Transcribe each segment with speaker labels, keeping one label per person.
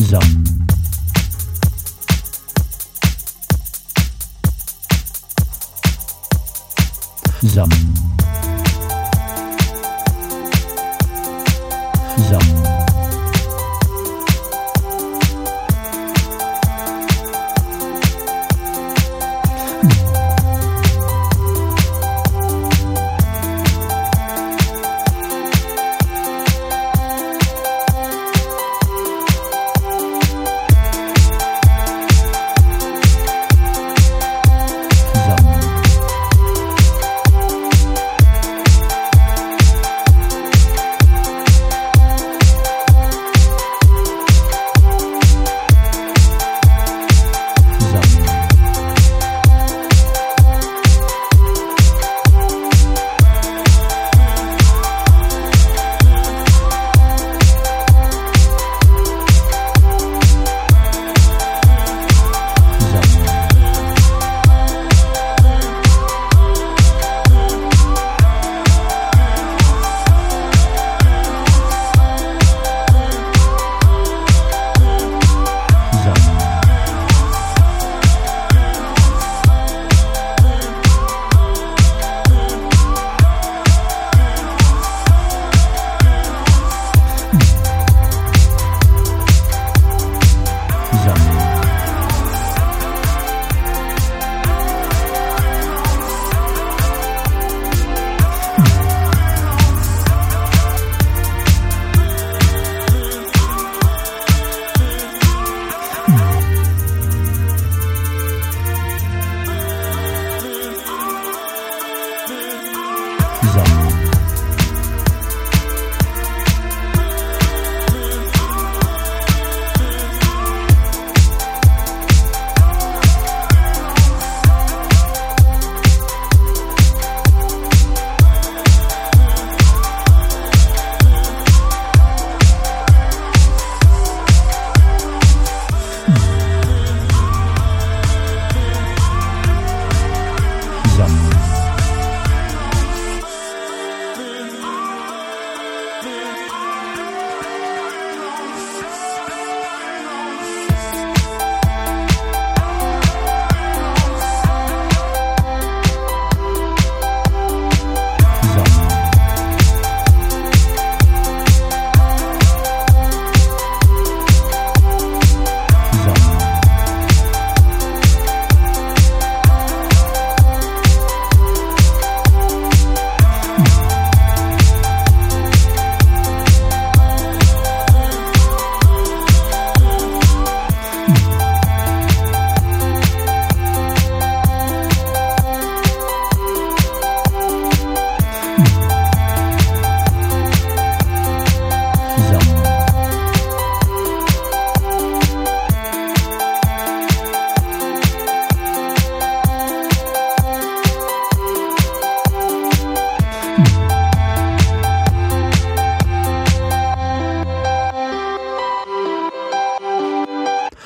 Speaker 1: So. So. So.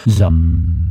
Speaker 1: Zum.